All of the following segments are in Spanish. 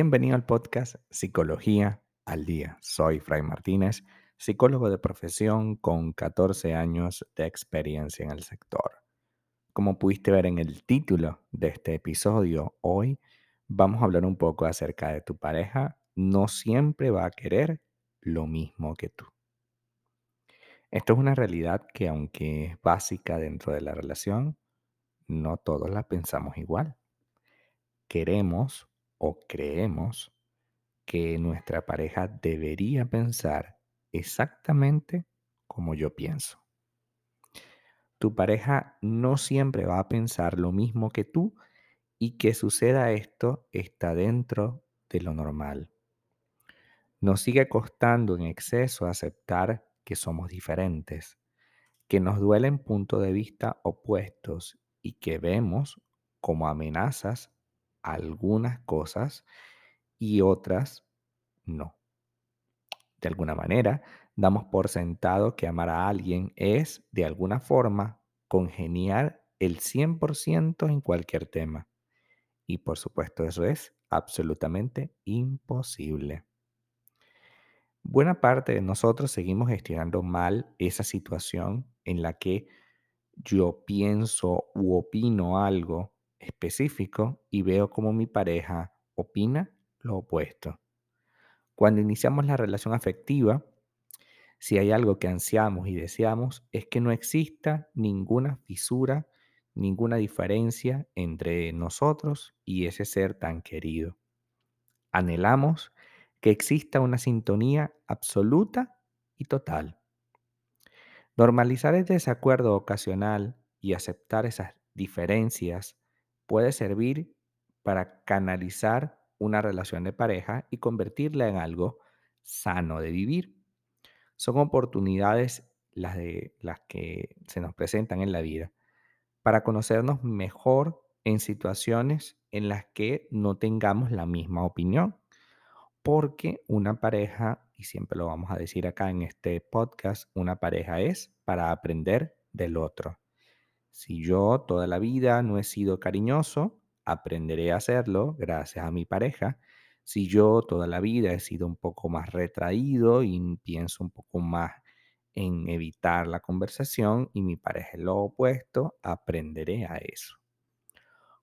Bienvenido al podcast Psicología al Día. Soy Fray Martínez, psicólogo de profesión con 14 años de experiencia en el sector. Como pudiste ver en el título de este episodio, hoy vamos a hablar un poco acerca de tu pareja. No siempre va a querer lo mismo que tú. Esto es una realidad que aunque es básica dentro de la relación, no todos la pensamos igual. Queremos o creemos que nuestra pareja debería pensar exactamente como yo pienso. Tu pareja no siempre va a pensar lo mismo que tú y que suceda esto está dentro de lo normal. Nos sigue costando en exceso aceptar que somos diferentes, que nos duelen puntos de vista opuestos y que vemos como amenazas algunas cosas y otras no. De alguna manera, damos por sentado que amar a alguien es, de alguna forma, congeniar el 100% en cualquier tema. Y por supuesto, eso es absolutamente imposible. Buena parte de nosotros seguimos gestionando mal esa situación en la que yo pienso u opino algo específico y veo como mi pareja opina lo opuesto. Cuando iniciamos la relación afectiva, si hay algo que ansiamos y deseamos, es que no exista ninguna fisura, ninguna diferencia entre nosotros y ese ser tan querido. Anhelamos que exista una sintonía absoluta y total. Normalizar el desacuerdo ocasional y aceptar esas diferencias puede servir para canalizar una relación de pareja y convertirla en algo sano de vivir. Son oportunidades las, de, las que se nos presentan en la vida para conocernos mejor en situaciones en las que no tengamos la misma opinión. Porque una pareja, y siempre lo vamos a decir acá en este podcast, una pareja es para aprender del otro. Si yo toda la vida no he sido cariñoso, aprenderé a hacerlo gracias a mi pareja. Si yo toda la vida he sido un poco más retraído y pienso un poco más en evitar la conversación y mi pareja es lo opuesto, aprenderé a eso.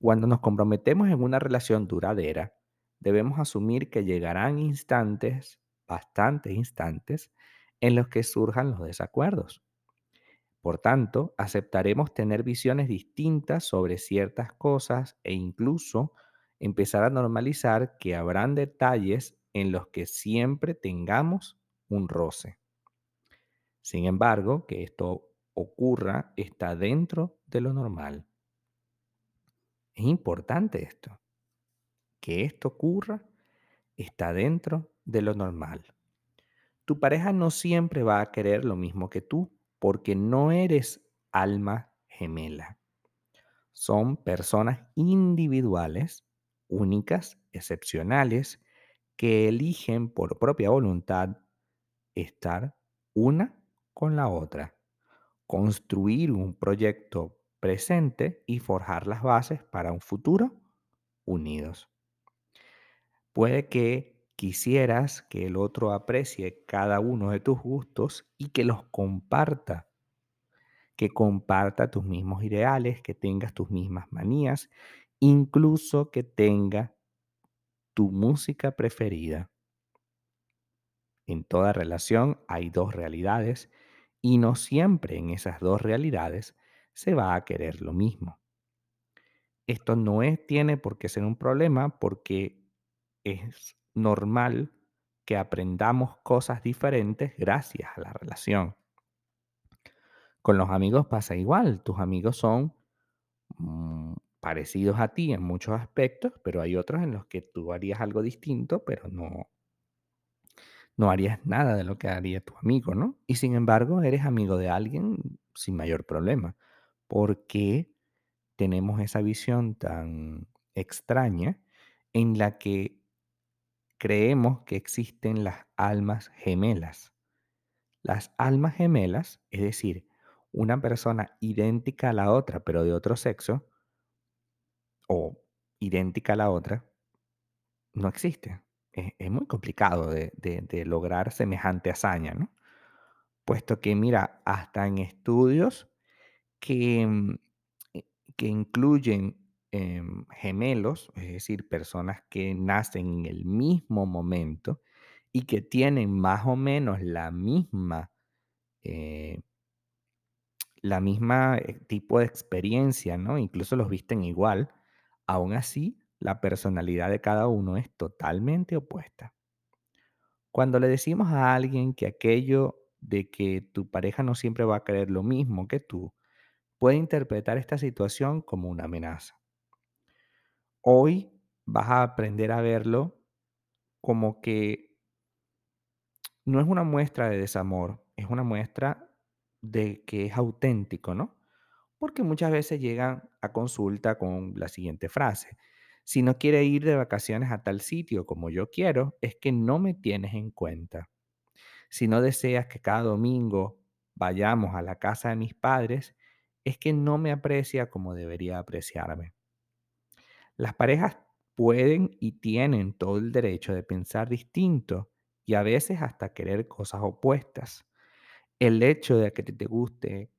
Cuando nos comprometemos en una relación duradera, debemos asumir que llegarán instantes, bastantes instantes, en los que surjan los desacuerdos. Por tanto, aceptaremos tener visiones distintas sobre ciertas cosas e incluso empezar a normalizar que habrán detalles en los que siempre tengamos un roce. Sin embargo, que esto ocurra está dentro de lo normal. Es importante esto. Que esto ocurra está dentro de lo normal. Tu pareja no siempre va a querer lo mismo que tú porque no eres alma gemela. Son personas individuales, únicas, excepcionales, que eligen por propia voluntad estar una con la otra, construir un proyecto presente y forjar las bases para un futuro unidos. Puede que quisieras que el otro aprecie cada uno de tus gustos y que los comparta, que comparta tus mismos ideales, que tengas tus mismas manías, incluso que tenga tu música preferida. En toda relación hay dos realidades y no siempre en esas dos realidades se va a querer lo mismo. Esto no es, tiene por qué ser un problema porque es normal que aprendamos cosas diferentes gracias a la relación. Con los amigos pasa igual. Tus amigos son mm, parecidos a ti en muchos aspectos, pero hay otros en los que tú harías algo distinto, pero no, no harías nada de lo que haría tu amigo, ¿no? Y sin embargo, eres amigo de alguien sin mayor problema. ¿Por qué tenemos esa visión tan extraña en la que creemos que existen las almas gemelas. Las almas gemelas, es decir, una persona idéntica a la otra, pero de otro sexo, o idéntica a la otra, no existe. Es, muy complicado de, de- lograr semejante hazaña, ¿no? Puesto que, mira, hasta en estudios que, mm, que incluyen em, gemelos, es decir, personas que nacen en el mismo momento y que tienen más o menos la misma, eh, la misma eh, tipo de experiencia, ¿no? Incluso los visten igual, aún así la personalidad de cada uno es totalmente opuesta. Cuando le decimos a alguien que aquello de que tu pareja no siempre va a querer lo mismo que tú, puede interpretar esta situación como una amenaza. Hoy vas a aprender a verlo como que no es una muestra de desamor, es una muestra de que es auténtico, ¿no? Porque muchas veces llegan a consulta con la siguiente frase. Si no quiere ir de vacaciones a tal sitio como yo quiero, es que no me tienes en cuenta. Si no deseas que cada domingo vayamos a la casa de mis padres, es que no me aprecia como debería apreciarme. Las parejas pueden y tienen todo el derecho de pensar distinto y a veces hasta querer cosas opuestas. El hecho de que te te guste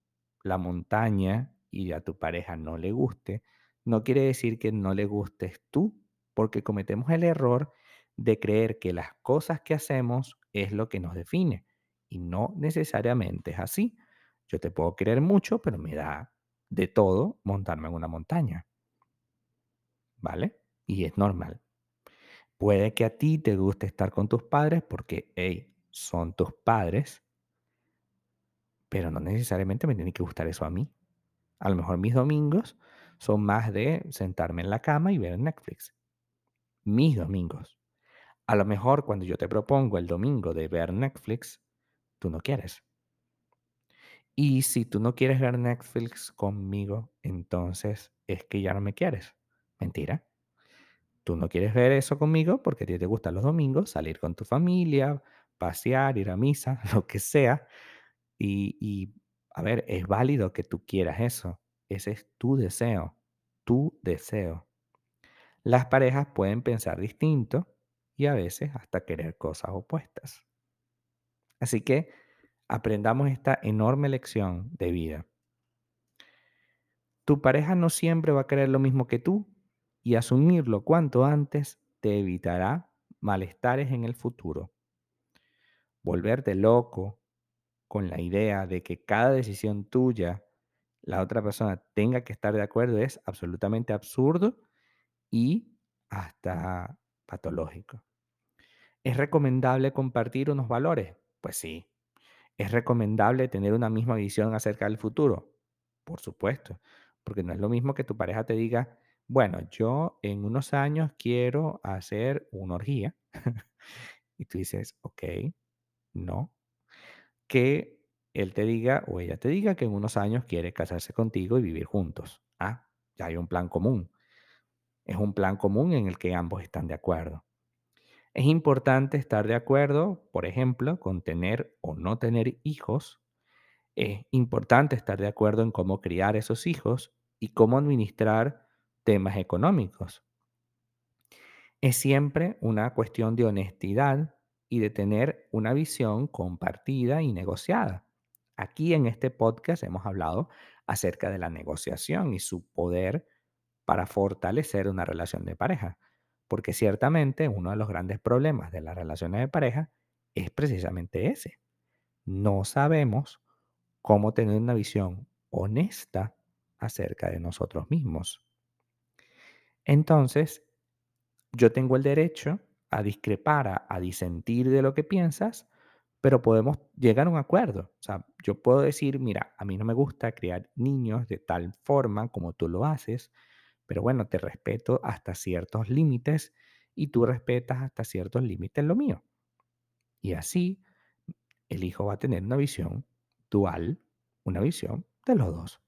la montaña y a tu pareja no le guste, no quiere decir que no le gustes tú, porque cometemos el error de creer que las cosas que hacemos es lo que nos define y no necesariamente es así. Yo te puedo querer mucho, pero me da de todo montarme en una montaña, ¿vale? Y es normal. Puede que a ti te guste estar con tus padres porque, hey, son tus padres, pero no necesariamente me tiene que gustar eso a mí. A lo mejor mis domingos son más de sentarme en la cama y ver Netflix. Mis domingos. A lo mejor cuando yo te propongo el domingo de ver Netflix, tú no quieres. Y si tú no quieres ver Netflix conmigo, entonces es que ya no me quieres. Mentira. Tú no quieres ver eso conmigo porque a ti te gustan los domingos, salir con tu familia, pasear, ir a misa, lo que sea. Y, y, a ver, es válido que tú quieras eso. Ese es tu deseo, tu deseo. Las parejas pueden pensar distinto y a veces hasta querer cosas opuestas. Así que aprendamos esta enorme lección de vida. Tu pareja no siempre va a querer lo mismo que tú y asumirlo cuanto antes te evitará malestares en el futuro. Volverte loco con la idea de que cada decisión tuya la otra persona tenga que estar de acuerdo es absolutamente absurdo y hasta patológico. ¿Es recomendable compartir unos valores? Pues sí. ¿Es recomendable tener una misma visión acerca del futuro? Por supuesto, porque no es lo mismo que tu pareja te diga, bueno, yo en unos años quiero hacer una orgía. y tú dices, ok, no. Que él te diga o ella te diga que en unos años quiere casarse contigo y vivir juntos. Ah, ya hay un plan común. Es un plan común en el que ambos están de acuerdo. Es importante estar de acuerdo, por ejemplo, con tener o no tener hijos. Es importante estar de acuerdo en cómo criar esos hijos y cómo administrar temas económicos. Es siempre una cuestión de honestidad y de tener una visión compartida y negociada. Aquí en este podcast hemos hablado acerca de la negociación y su poder para fortalecer una relación de pareja. Porque ciertamente uno de los grandes problemas de las relaciones de pareja es precisamente ese. No sabemos cómo tener una visión honesta acerca de nosotros mismos. Entonces, yo tengo el derecho a discrepar, a, disentir de lo que piensas, pero podemos llegar a un acuerdo. O sea, yo puedo decir, mira, a mí no me gusta criar niños de tal forma como tú lo haces, pero bueno, te respeto hasta ciertos límites y tú respetas hasta ciertos límites lo mío. Y así el hijo va a tener una visión dual, una visión de los dos.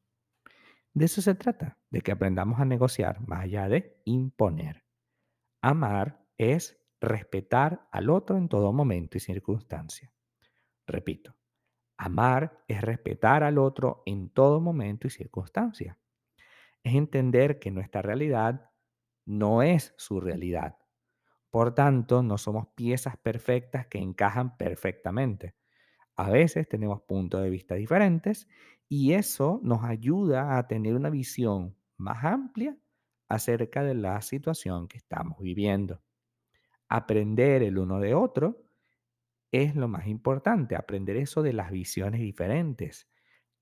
De eso se trata, de que aprendamos a negociar más allá de imponer. Amar es respetar al otro en todo momento y circunstancia. Repito, amar es respetar al otro en todo momento y circunstancia. Es entender que nuestra realidad no es su realidad, Por tanto, no somos piezas perfectas que encajan perfectamente. A veces tenemos puntos de vista diferentes y eso nos ayuda a tener una visión más amplia acerca de la situación que estamos viviendo. Aprender el uno de otro es lo más importante, aprender eso de las visiones diferentes.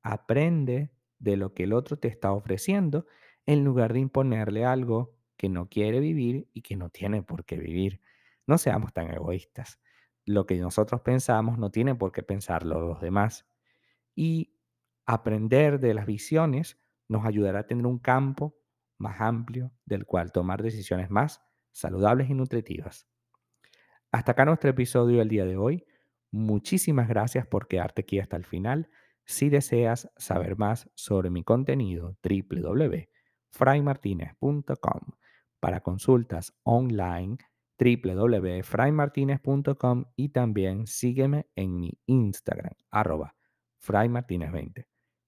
Aprende de lo que el otro te está ofreciendo en lugar de imponerle algo que no quiere vivir y que no tiene por qué vivir. No seamos tan egoístas. Lo que nosotros pensamos no tiene por qué pensarlo los demás. Y aprender de las visiones nos ayudará a tener un campo más amplio del cual tomar decisiones más saludables y nutritivas. Hasta acá nuestro episodio del día de hoy. Muchísimas gracias por quedarte aquí hasta el final. Si deseas saber más sobre mi contenido, www.fraymartinez.com. Para consultas online, www.fraymartinez.com y también sígueme en mi Instagram, arroba fraymartinez20.